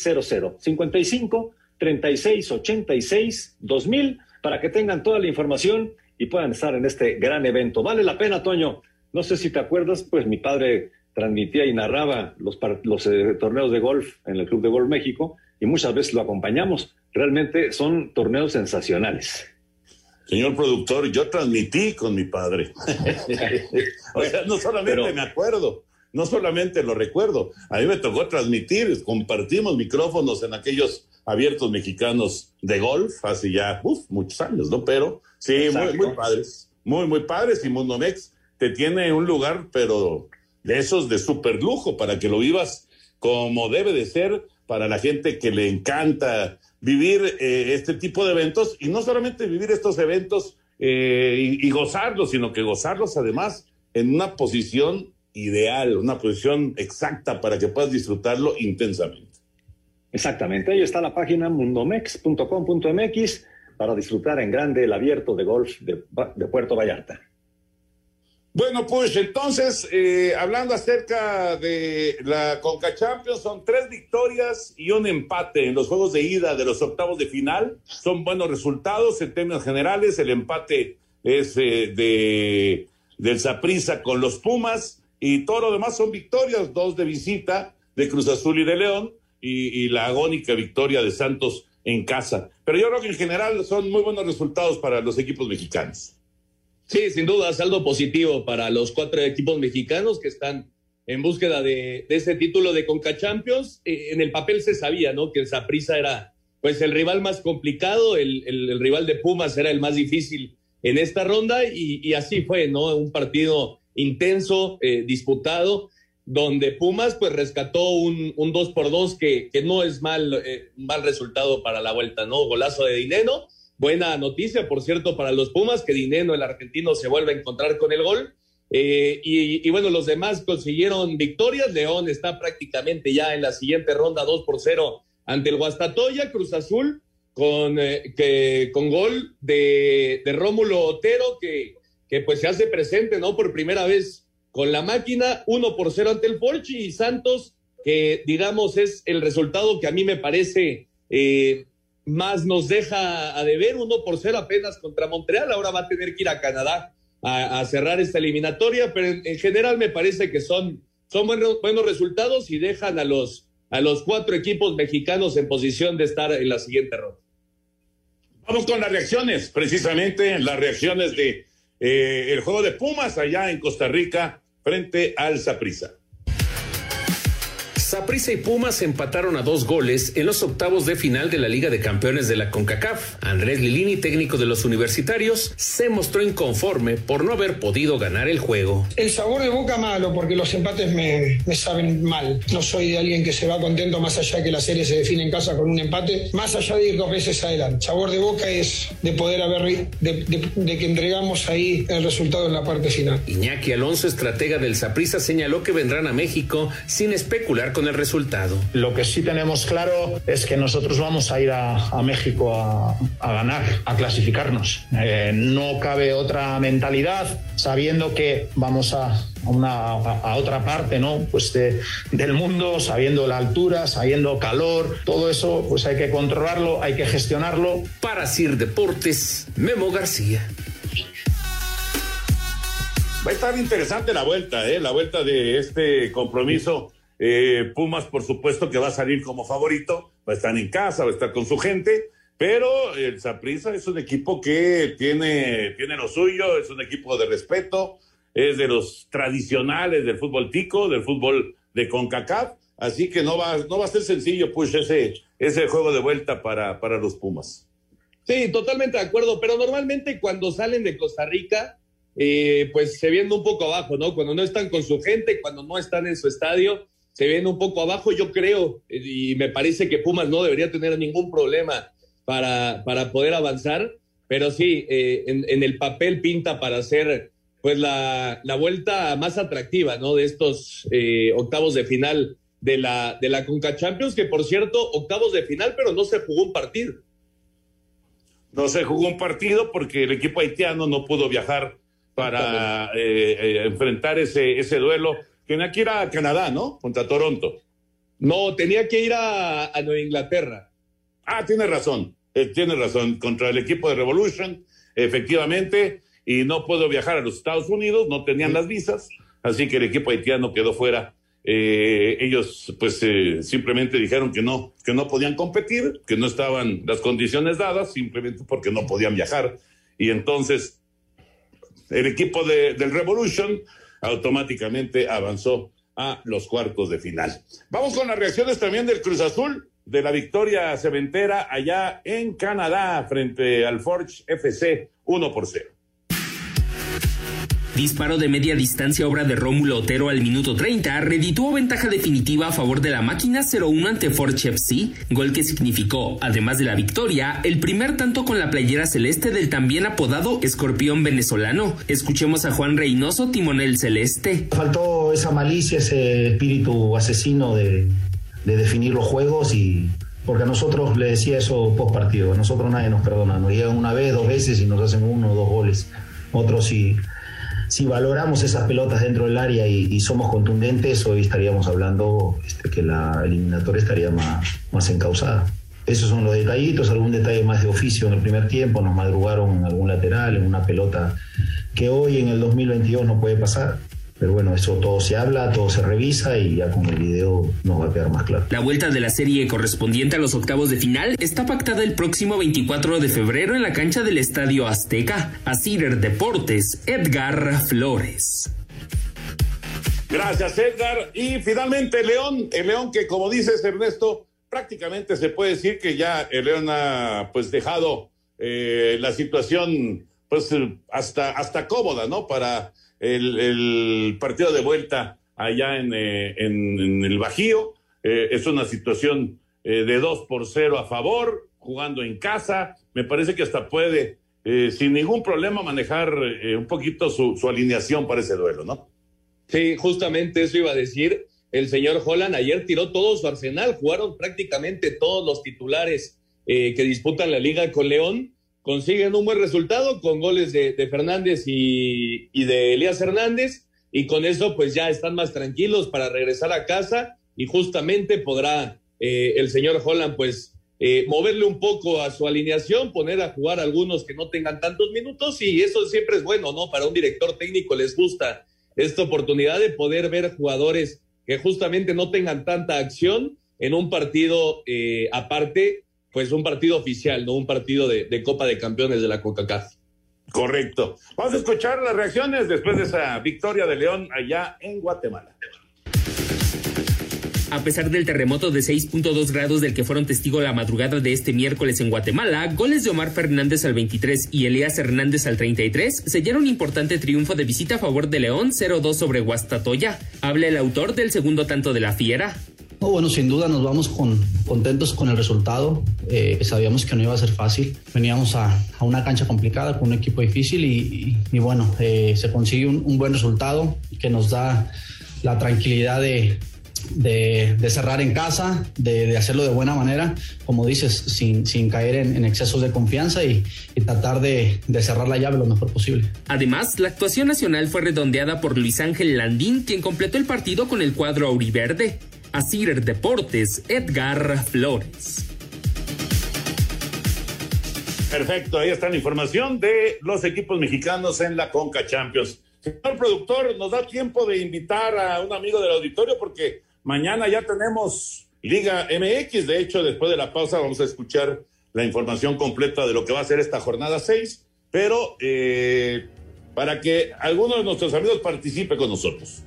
55 36 86 2000 para que tengan toda la información y puedan estar en este gran evento. Vale la pena, Toño. No sé si te acuerdas, pues mi padre transmitía y narraba los, los eh, torneos de golf en el Club de Golf México y muchas veces lo acompañamos. Realmente son torneos sensacionales. Señor productor, yo transmití con mi padre. o sea, no solamente me acuerdo, no solamente lo recuerdo, a mí me tocó transmitir, compartimos micrófonos en aquellos abiertos mexicanos de golf hace ya muchos años, ¿no? Pero sí, muy, muy, padres, muy, muy padres y Mundo Mex te tiene un lugar, pero de esos de super lujo para que lo vivas como debe de ser para la gente que le encanta vivir eh, este tipo de eventos y no solamente vivir estos eventos eh, y, y gozarlos, sino que gozarlos además en una posición ideal, una posición exacta para que puedas disfrutarlo intensamente. Exactamente, ahí está la página mundomex.com.mx para disfrutar en grande el abierto de golf de, de Puerto Vallarta. Bueno, pues entonces, eh, hablando acerca de la Conca Champions, son tres victorias y un empate en los juegos de ida de los octavos de final. Son buenos resultados en términos generales. El empate es eh, de del Saprissa con los Pumas y todo lo demás son victorias, dos de visita de Cruz Azul y de León y, y, la agónica victoria de Santos en casa. Pero yo creo que en general son muy buenos resultados para los equipos mexicanos. Sí, sin duda, saldo positivo para los cuatro equipos mexicanos que están en búsqueda de, ese título de Conca Champions. Eh, en el papel se sabía, ¿no? Que el Saprissa era pues el rival más complicado, el, rival de Pumas era el más difícil en esta ronda y, así fue, ¿no? Un partido intenso, eh, disputado, donde Pumas pues rescató un, un 2 por 2 que, que no es mal, eh, mal resultado para la vuelta, ¿no? Golazo de Dineno. Buena noticia, por cierto, para los Pumas, que Dineno, el argentino, se vuelve a encontrar con el gol. Eh, y, bueno, los demás consiguieron victorias. León está prácticamente ya en la siguiente ronda 2 por 0 ante el Guastatoya, Cruz Azul, con, eh, que, con gol de, de Rómulo Otero, que, que pues se hace presente, ¿no? Por primera vez con la máquina, 1 por 0 ante el Forchi y Santos, que digamos es el resultado que a mí me parece eh, más nos deja a deber, 1 por 0 apenas contra Montreal, ahora va a tener que ir a Canadá a, cerrar esta eliminatoria, pero en, general me parece que son, son buenos, buenos resultados y dejan a los, a los cuatro equipos mexicanos en posición de estar en la siguiente ronda. Vamos con las reacciones, precisamente las reacciones de eh, el juego de Pumas allá en Costa Rica frente al Saprissa. Saprissa y Pumas empataron a dos goles en los octavos de final de la Liga de Campeones de la CONCACAF. Andrés Lilini, técnico de los universitarios, se mostró inconforme por no haber podido ganar el juego. El sabor de boca malo, porque los empates me, saben mal. No soy de alguien que se va contento más allá de que la serie se define en casa con un empate, más allá de ir dos veces adelante. Sabor de boca es de poder haber, de, de que entregamos ahí el resultado en la parte final. Iñaki Alonso, estratega del Saprissa, señaló que vendrán a México sin especular con el resultado. Lo que sí tenemos claro es que nosotros vamos a ir a, México a, ganar, a clasificarnos. Eh, no cabe otra mentalidad, sabiendo que vamos a, una, a, otra parte ¿no? pues del mundo, sabiendo la altura, sabiendo calor, todo eso pues hay que controlarlo, hay que gestionarlo. Para Sir Deportes, Memo García. Va a estar interesante la vuelta, ¿eh? la vuelta de este compromiso eh, Pumas, por supuesto, que va a salir como favorito, va a estar en casa, va a estar con su gente, pero el Saprissa es un equipo que tiene, tiene lo suyo, es un equipo de respeto, es de los tradicionales del fútbol tico, del fútbol de CONCACAF, así que no va, no va a ser sencillo, pues, ese, ese juego de vuelta para, para los Pumas. Sí, totalmente de acuerdo, pero normalmente cuando salen de Costa Rica, eh, pues se vienen un poco abajo, ¿no? Cuando no están con su gente, cuando no están en su estadio, se ven un poco abajo, yo creo, y me parece que Pumas no debería tener ningún problema para, para poder avanzar, pero sí, eh, en, el papel pinta para hacer pues la, la, vuelta más atractiva, ¿no? De estos eh, octavos de final de la, de la Conca Champions, que por cierto, octavos de final, pero no se jugó un partido. No se jugó un partido porque el equipo haitiano no pudo viajar para eh, enfrentar ese, ese duelo Tenía que ir a Canadá, ¿no? Contra Toronto. No, tenía que ir a, Nueva Inglaterra. Ah, tiene razón. Eh, tiene razón. Contra el equipo de Revolution, efectivamente. Y no puedo viajar a los Estados Unidos, no tenían las visas. Así que el equipo haitiano quedó fuera. Eh, ellos, pues, eh, simplemente dijeron que no, que no podían competir, que no estaban las condiciones dadas, simplemente porque no podían viajar. Y entonces, el equipo de, del Revolution automáticamente avanzó a los cuartos de final. Vamos con las reacciones también del Cruz Azul de la victoria cementera allá en Canadá frente al Forge FC 1 por 0. Disparo de media distancia obra de Rómulo Otero al minuto 30 redituó ventaja definitiva a favor de la máquina 0-1 ante Forge FC, gol que significó, además de la victoria, el primer tanto con la playera celeste del también apodado escorpión venezolano. Escuchemos a Juan Reynoso, timonel celeste. Faltó esa malicia, ese espíritu asesino de, definir los juegos y porque a nosotros le decía eso post partido, a nosotros nadie nos perdona, nos llegan una vez, dos veces y nos hacen uno o dos goles. Otros sí si valoramos esas pelotas dentro del área y, somos contundentes, hoy estaríamos hablando este, que la eliminatoria estaría más, más encausada. Esos son los detallitos, algún detalle más de oficio en el primer tiempo, nos madrugaron en algún lateral, en una pelota que hoy en el 2022 no puede pasar. Pero bueno, eso todo se habla, todo se revisa y ya con el video nos va a quedar más claro. La vuelta de la serie correspondiente a los octavos de final está pactada el próximo 24 de febrero en la cancha del Estadio Azteca. A Cider Deportes, Edgar Flores. Gracias, Edgar. Y finalmente, León, el León que como dices, Ernesto, prácticamente se puede decir que ya el León ha pues dejado eh, la situación pues hasta, hasta cómoda, ¿no? Para el, partido de vuelta allá en, eh, el Bajío. Eh, es una situación de dos por cero a favor, jugando en casa. Me parece que hasta puede, sin ningún problema, manejar un poquito su, su alineación para ese duelo, ¿no? Sí, justamente eso iba a decir. El señor Holland ayer tiró todo su arsenal, jugaron prácticamente todos los titulares que disputan la liga con León consiguen un buen resultado con goles de, Fernández y, de Elías Hernández y con eso pues ya están más tranquilos para regresar a casa y justamente podrá eh, el señor Holland pues eh, moverle un poco a su alineación, poner a jugar algunos que no tengan tantos minutos y eso siempre es bueno, ¿no? Para un director técnico les gusta esta oportunidad de poder ver jugadores que justamente no tengan tanta acción en un partido eh, aparte pues un partido oficial, no un partido de, Copa de Campeones de la CONCACAF. Correcto. Vamos a escuchar las reacciones después de esa victoria de León allá en Guatemala. A pesar del terremoto de 6.2 grados del que fueron testigo la madrugada de este miércoles en Guatemala, goles de Omar Fernández al 23 y Elías Hernández al 33 sellaron un importante triunfo de visita a favor de León 0-2 sobre Guastatoya. Habla el autor del segundo tanto de la Fiera bueno, sin duda nos vamos con, contentos con el resultado. Eh, sabíamos que no iba a ser fácil. Veníamos a, una cancha complicada con un equipo difícil y, bueno, eh, se consigue un, buen resultado que nos da la tranquilidad de, cerrar en casa, de, hacerlo de buena manera, como dices, sin, caer en, excesos de confianza y, y tratar de, cerrar la llave lo mejor posible. Además, la actuación nacional fue redondeada por Luis Ángel Landín, quien completó el partido con el cuadro auriverde. Asir Deportes, Edgar Flores. Perfecto, ahí está la información de los equipos mexicanos en la Conca Champions. Señor productor, ¿nos da tiempo de invitar a un amigo del auditorio? Porque mañana ya tenemos Liga MX. De hecho, después de la pausa vamos a escuchar la información completa de lo que va a ser esta jornada 6. Pero eh, para que alguno de nuestros amigos participe con nosotros.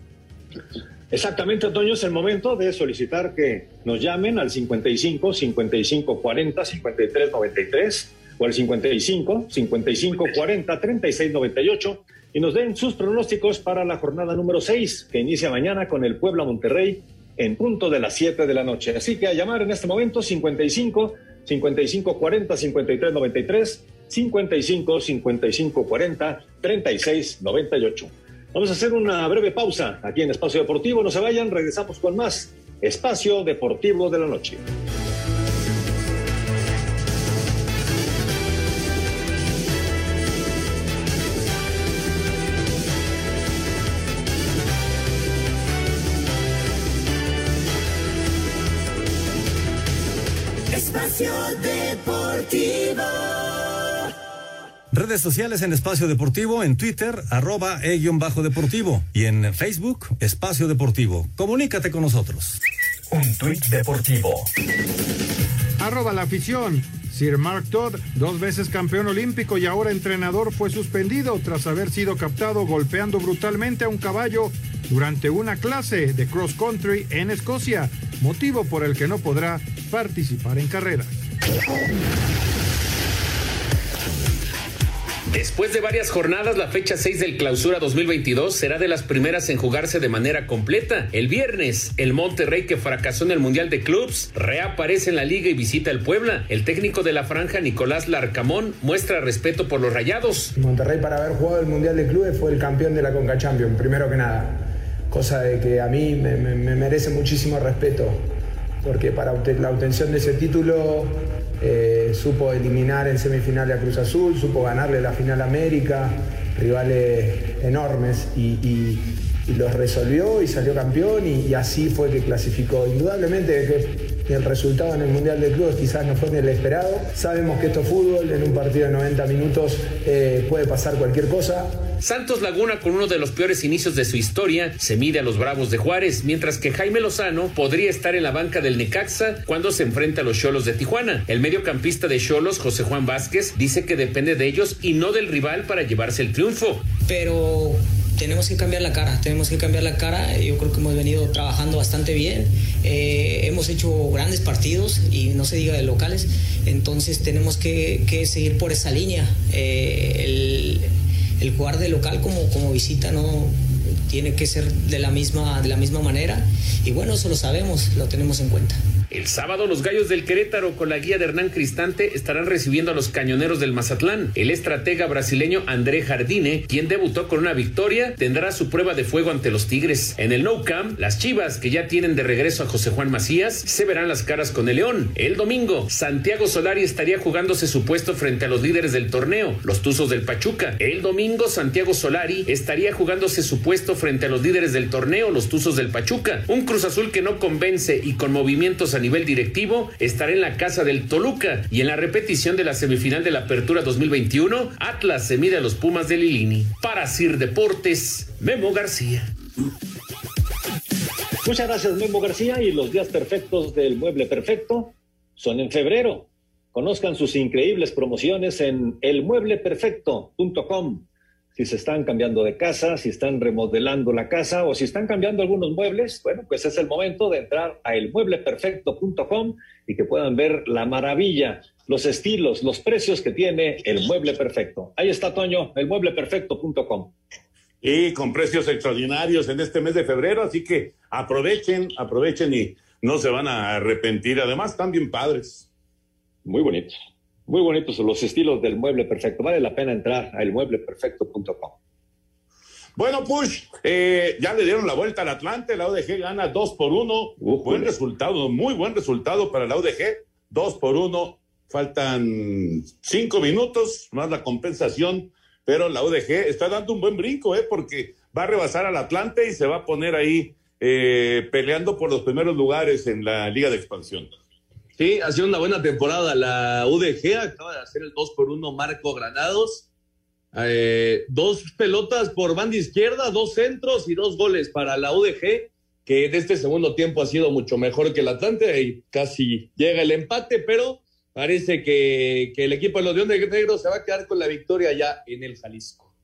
Exactamente, Antonio, es el momento de solicitar que nos llamen al 55 55 40 53 93 o al 55 55 40 36 98 y nos den sus pronósticos para la jornada número 6 que inicia mañana con el Puebla Monterrey en punto de las 7 de la noche. Así que a llamar en este momento 55 55 40 53 93 55 55 40 36 98. Vamos a hacer una breve pausa aquí en Espacio Deportivo. No se vayan, regresamos con más Espacio Deportivo de la Noche. Espacio Deportivo. Redes sociales en Espacio Deportivo, en Twitter, arroba e-deportivo y en Facebook, Espacio Deportivo. Comunícate con nosotros. Un tuit deportivo. Arroba la afición. Sir Mark Todd, dos veces campeón olímpico y ahora entrenador, fue suspendido tras haber sido captado golpeando brutalmente a un caballo durante una clase de cross country en Escocia, motivo por el que no podrá participar en carreras. Después de varias jornadas, la fecha 6 del clausura 2022 será de las primeras en jugarse de manera completa. El viernes, el Monterrey que fracasó en el Mundial de Clubs reaparece en la liga y visita el Puebla. El técnico de la franja, Nicolás Larcamón, muestra respeto por los rayados. Monterrey para haber jugado el Mundial de Clubes fue el campeón de la Conca Champions, primero que nada. Cosa de que a mí me, me merece muchísimo respeto, porque para la obtención de ese título eh, supo eliminar en semifinal a Cruz Azul, supo ganarle la final a América, rivales enormes y, los resolvió y salió campeón y, así fue que clasificó. Indudablemente que el resultado en el Mundial de Clubes quizás no fue ni el esperado. Sabemos que esto es fútbol, en un partido de 90 minutos eh, puede pasar cualquier cosa. Santos Laguna, con uno de los peores inicios de su historia, se mide a los Bravos de Juárez, mientras que Jaime Lozano podría estar en la banca del Necaxa cuando se enfrenta a los Cholos de Tijuana. El mediocampista de Cholos, José Juan Vázquez, dice que depende de ellos y no del rival para llevarse el triunfo. Pero tenemos que cambiar la cara, tenemos que cambiar la cara. Yo creo que hemos venido trabajando bastante bien. Eh, hemos hecho grandes partidos y no se diga de locales. Entonces tenemos que, seguir por esa línea. Eh, el, el, jugar de local como, como visita no tiene que ser de la misma, de la misma manera. Y bueno, eso lo sabemos, lo tenemos en cuenta. El sábado los Gallos del Querétaro con la guía de Hernán Cristante estarán recibiendo a los Cañoneros del Mazatlán. El estratega brasileño André Jardine, quien debutó con una victoria, tendrá su prueba de fuego ante los Tigres. En el No Camp, las Chivas, que ya tienen de regreso a José Juan Macías, se verán las caras con el León. El domingo, Santiago Solari estaría jugándose su puesto frente a los líderes del torneo, los Tuzos del Pachuca. El domingo, Santiago Solari estaría jugándose su puesto frente a los líderes del torneo, los Tuzos del Pachuca. Un Cruz Azul que no convence y con movimientos a nivel directivo estará en la casa del Toluca y en la repetición de la semifinal de la Apertura 2021, Atlas se mide a los Pumas de Lilini. Para Sir Deportes, Memo García. Muchas gracias, Memo García. Y los días perfectos del Mueble Perfecto son en febrero. Conozcan sus increíbles promociones en elmuebleperfecto.com si se están cambiando de casa, si están remodelando la casa o si están cambiando algunos muebles, bueno, pues es el momento de entrar a elmuebleperfecto.com y que puedan ver la maravilla, los estilos, los precios que tiene el mueble perfecto. Ahí está, Toño, elmuebleperfecto.com. Y con precios extraordinarios en este mes de febrero, así que aprovechen, aprovechen y no se van a arrepentir. Además, están bien padres. Muy bonitos. Muy bonitos los estilos del mueble perfecto. Vale la pena entrar a elmuebleperfecto.com. Bueno, Push, eh, ya le dieron la vuelta al Atlante, la UDG gana 2 por 1. buen resultado, muy buen resultado para la UDG. 2 por 1, faltan 5 minutos más la compensación, pero la UDG está dando un buen brinco, ¿eh? porque va a rebasar al Atlante y se va a poner ahí eh, peleando por los primeros lugares en la Liga de Expansión. Sí, ha sido una buena temporada. La UDG acaba de hacer el 2 por 1 Marco Granados. Eh, dos pelotas por banda izquierda, dos centros y dos goles para la UDG, que en este segundo tiempo ha sido mucho mejor que el Atlante y casi llega el empate, pero parece que, el equipo de los Leones Negros se va a quedar con la victoria ya en el Jalisco.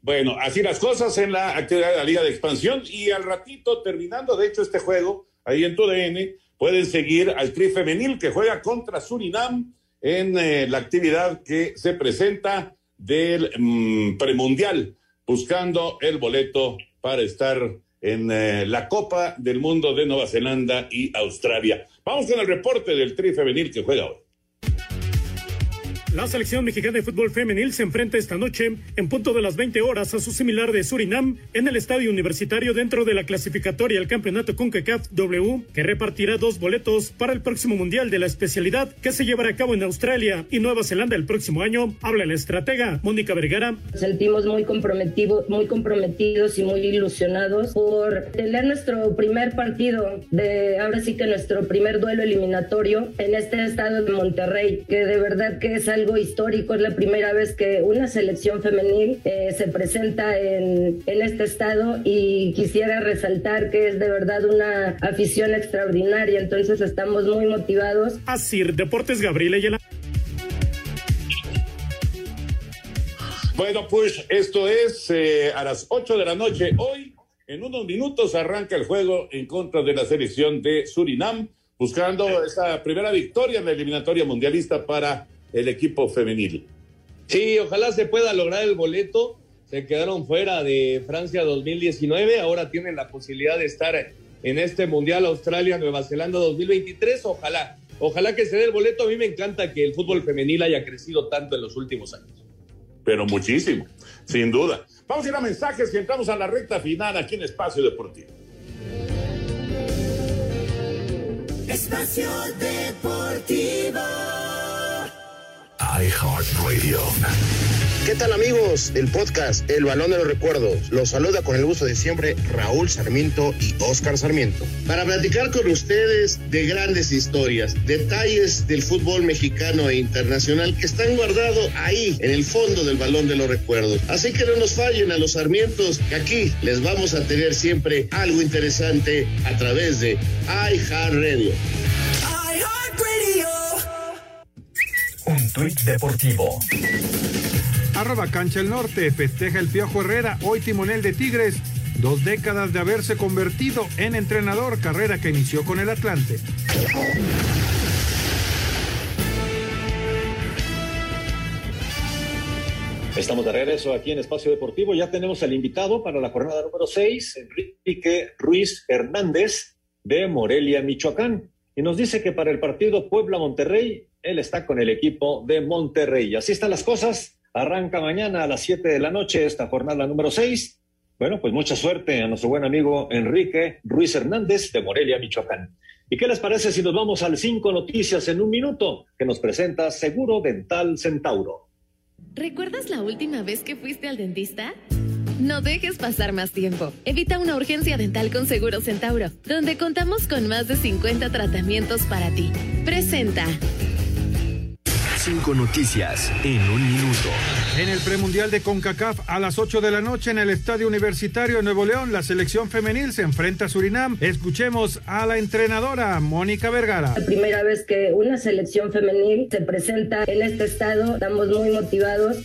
Bueno, así las cosas en la actividad de la Liga de Expansión y al ratito terminando, de hecho, este juego, ahí en tu DN, pueden seguir al Tri Femenil que juega contra Surinam en eh, la actividad que se presenta del mm, premundial, buscando el boleto para estar en eh, la Copa del Mundo de Nueva Zelanda y Australia. Vamos con el reporte del Tri Femenil que juega hoy. La selección mexicana de fútbol femenil se enfrenta esta noche en punto de las 20 horas a su similar de Surinam en el estadio universitario dentro de la clasificatoria al campeonato CONCACAF W que repartirá dos boletos para el próximo mundial de la especialidad que se llevará a cabo en Australia y Nueva Zelanda el próximo año. Habla la estratega Mónica Vergara. Sentimos muy comprometidos, muy comprometidos y muy ilusionados por tener nuestro primer partido de ahora sí que nuestro primer duelo eliminatorio en este estado de Monterrey, que de verdad que es algo algo histórico, es la primera vez que una selección femenil eh, se presenta en, en, este estado y quisiera resaltar que es de verdad una afición extraordinaria, entonces estamos muy motivados. Así, Deportes Gabriela y Bueno, pues esto es eh, a las 8 de la noche. Hoy, en unos minutos, arranca el juego en contra de la selección de Surinam, buscando esa primera victoria en la eliminatoria mundialista para el equipo femenil. Sí, ojalá se pueda lograr el boleto. Se quedaron fuera de Francia 2019, ahora tienen la posibilidad de estar en este Mundial Australia, Nueva Zelanda 2023. Ojalá, ojalá que se dé el boleto. A mí me encanta que el fútbol femenil haya crecido tanto en los últimos años. Pero muchísimo, sin duda. Vamos a ir a mensajes y entramos a la recta final aquí en Espacio Deportivo. Espacio Deportivo iHeartRadio. ¿Qué tal amigos del podcast El Balón de los Recuerdos? Los saluda con el gusto de siempre Raúl Sarmiento y Oscar Sarmiento. Para platicar con ustedes de grandes historias, detalles del fútbol mexicano e internacional que están guardados ahí en el fondo del Balón de los Recuerdos. Así que no nos fallen a los Sarmientos, que aquí les vamos a tener siempre algo interesante a través de iHeartRadio. Un tuit deportivo Arroba Cancha el Norte, festeja el Piojo Herrera, hoy timonel de Tigres, dos décadas de haberse convertido en entrenador, carrera que inició con el Atlante. Estamos de regreso aquí en Espacio Deportivo. Ya tenemos al invitado para la jornada número 6, Enrique Ruiz Hernández de Morelia, Michoacán. Y nos dice que para el partido Puebla-Monterrey, él está con el equipo de Monterrey. Así están las cosas. Arranca mañana a las 7 de la noche esta jornada número 6. Bueno, pues mucha suerte a nuestro buen amigo Enrique Ruiz Hernández de Morelia, Michoacán. ¿Y qué les parece si nos vamos al 5 noticias en un minuto que nos presenta Seguro Dental Centauro? ¿Recuerdas la última vez que fuiste al dentista? No dejes pasar más tiempo. Evita una urgencia dental con Seguro Centauro, donde contamos con más de 50 tratamientos para ti. Presenta. Cinco noticias en un minuto. En el premundial de CONCACAF a las 8 de la noche en el Estadio Universitario de Nuevo León, la selección femenil se enfrenta a Surinam. Escuchemos a la entrenadora Mónica Vergara. La primera vez que una selección femenil se presenta en este estado, estamos muy motivados.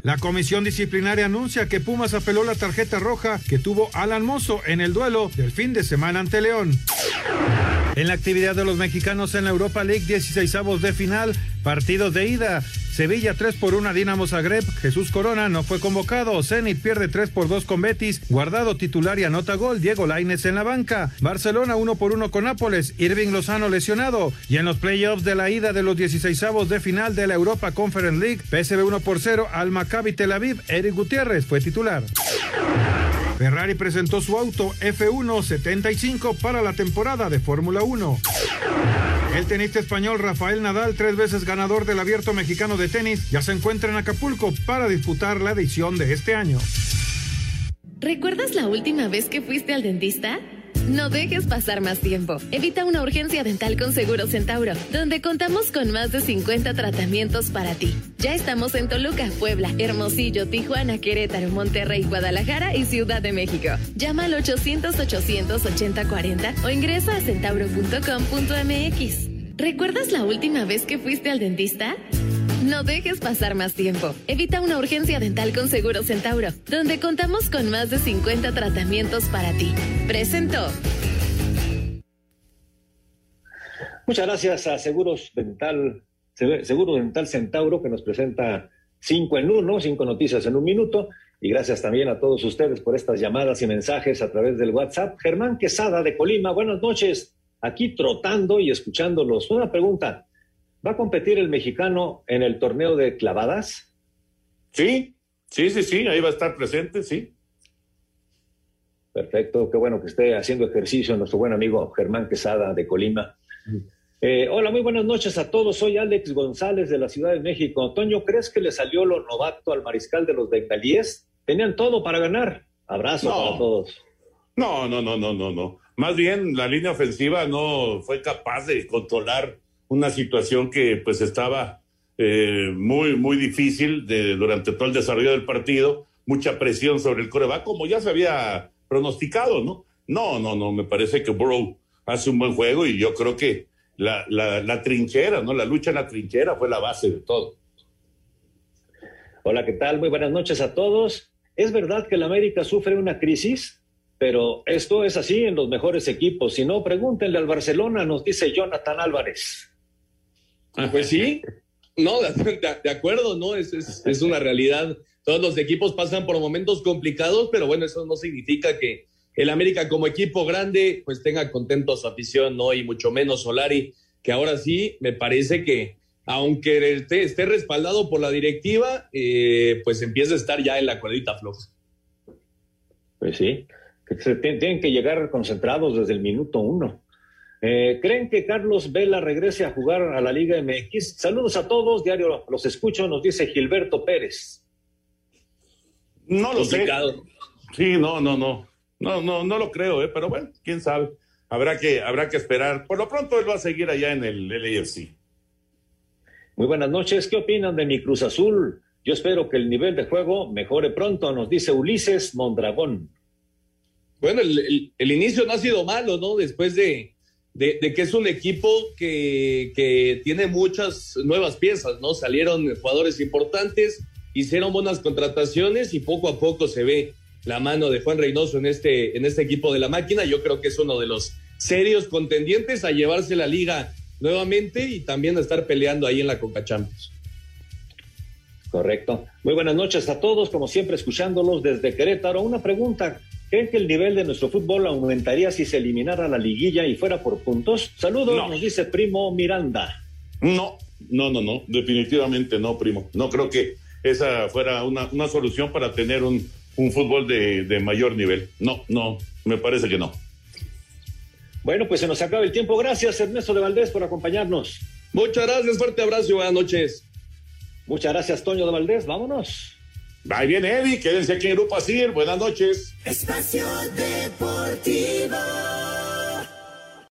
La comisión disciplinaria anuncia que Pumas apeló la tarjeta roja que tuvo Alan Mozo en el duelo del fin de semana ante León. En la actividad de los mexicanos en la Europa League, 16 avos de final, partidos de ida. Sevilla 3 por 1 a Dinamo Zagreb, Jesús Corona no fue convocado, Zenit pierde 3 por 2 con Betis, Guardado titular y anota gol, Diego Laines en la banca, Barcelona 1 por 1 con Nápoles, Irving Lozano lesionado. Y en los playoffs de la ida de los 16 avos de final de la Europa Conference League, PSV 1 por 0 al Maccabi Tel Aviv, Eric Gutiérrez fue titular. Ferrari presentó su auto F1 75 para la temporada de Fórmula 1. El tenista español Rafael Nadal, tres veces ganador del Abierto Mexicano de Tenis, ya se encuentra en Acapulco para disputar la edición de este año. ¿Recuerdas la última vez que fuiste al dentista? No dejes pasar más tiempo. Evita una urgencia dental con Seguro Centauro, donde contamos con más de 50 tratamientos para ti. Ya estamos en Toluca, Puebla, Hermosillo, Tijuana, Querétaro, Monterrey, Guadalajara y Ciudad de México. Llama al 800-800-8040 o ingresa a centauro.com.mx. ¿Recuerdas la última vez que fuiste al dentista? No dejes pasar más tiempo. Evita una urgencia dental con Seguro Centauro, donde contamos con más de 50 tratamientos para ti. Presentó. Muchas gracias a Seguros Dental, Seguro Dental Centauro, que nos presenta cinco en uno, cinco noticias en un minuto. Y gracias también a todos ustedes por estas llamadas y mensajes a través del WhatsApp. Germán Quesada de Colima, buenas noches. Aquí trotando y escuchándolos. Una pregunta. ¿Va a competir el mexicano en el torneo de clavadas? Sí, sí, sí, sí, ahí va a estar presente, sí. Perfecto, qué bueno que esté haciendo ejercicio nuestro buen amigo Germán Quesada de Colima. Eh, hola, muy buenas noches a todos. Soy Alex González de la Ciudad de México. Toño, ¿crees que le salió lo novato al mariscal de los Bengalíes? Tenían todo para ganar. Abrazo No. para todos. No, no, no, no, no, no. Más bien la línea ofensiva no fue capaz de controlar una situación que pues estaba eh, muy, muy difícil de, durante todo el desarrollo del partido, mucha presión sobre el coreback, como ya se había pronosticado, ¿no? No, no, no, me parece que Burrow hace un buen juego y yo creo que la, la, la trinchera, ¿no? La lucha en la trinchera fue la base de todo. Hola, ¿qué tal? Muy buenas noches a todos. Es verdad que el América sufre una crisis, pero esto es así en los mejores equipos. Si no, pregúntenle al Barcelona, nos dice Jonathan Álvarez. Pues sí, no, de, acuerdo, ¿no? Es, es, es una realidad. Todos los equipos pasan por momentos complicados, pero bueno, eso no significa que el América como equipo grande pues tenga contento a su afición, ¿no? Y mucho menos Solari, que ahora sí me parece que aunque esté, esté respaldado por la directiva, eh, pues empieza a estar ya en la cuerdita floja. Pues sí, tienen que llegar concentrados desde el minuto uno. Eh, ¿Creen que Carlos Vela regrese a jugar a la Liga MX? Saludos a todos, diario los escucho, nos dice Gilberto Pérez. No lo Complicado. sé. Sí, no, no, no. No, no, no lo creo, ¿eh? pero bueno, quién sabe. Habrá que, habrá que esperar. Por lo pronto él va a seguir allá en el LAFC. Muy buenas noches, ¿qué opinan de mi Cruz Azul? Yo espero que el nivel de juego mejore pronto, nos dice Ulises Mondragón. Bueno, el, el- el inicio no ha sido malo, ¿no? Después de, de- de que es un equipo que, que tiene muchas nuevas piezas, ¿no? Salieron jugadores importantes, hicieron buenas contrataciones y poco a poco se ve la mano de Juan Reynoso en este, en este equipo de la máquina. Yo creo que es uno de los serios contendientes a llevarse la liga nuevamente y también a estar peleando ahí en la Copa. Correcto. Muy buenas noches a todos, como siempre escuchándolos desde Querétaro. Una pregunta, ¿creen que el nivel de nuestro fútbol aumentaría si se eliminara la liguilla y fuera por puntos? Saludos, nos dice Primo Miranda. No, no, no, no, definitivamente no, Primo. No creo que esa fuera una, una solución para tener un, un fútbol de, de mayor nivel. No, no, me parece que no. Bueno, pues se nos acaba el tiempo. Gracias, Ernesto de Valdés, por acompañarnos. Muchas gracias, fuerte abrazo y buenas noches. Muchas gracias, Toño de Valdés. Vámonos. Ahí viene Eddie, quédense aquí en Grupo Asir. Buenas noches. Espacio Deportivo.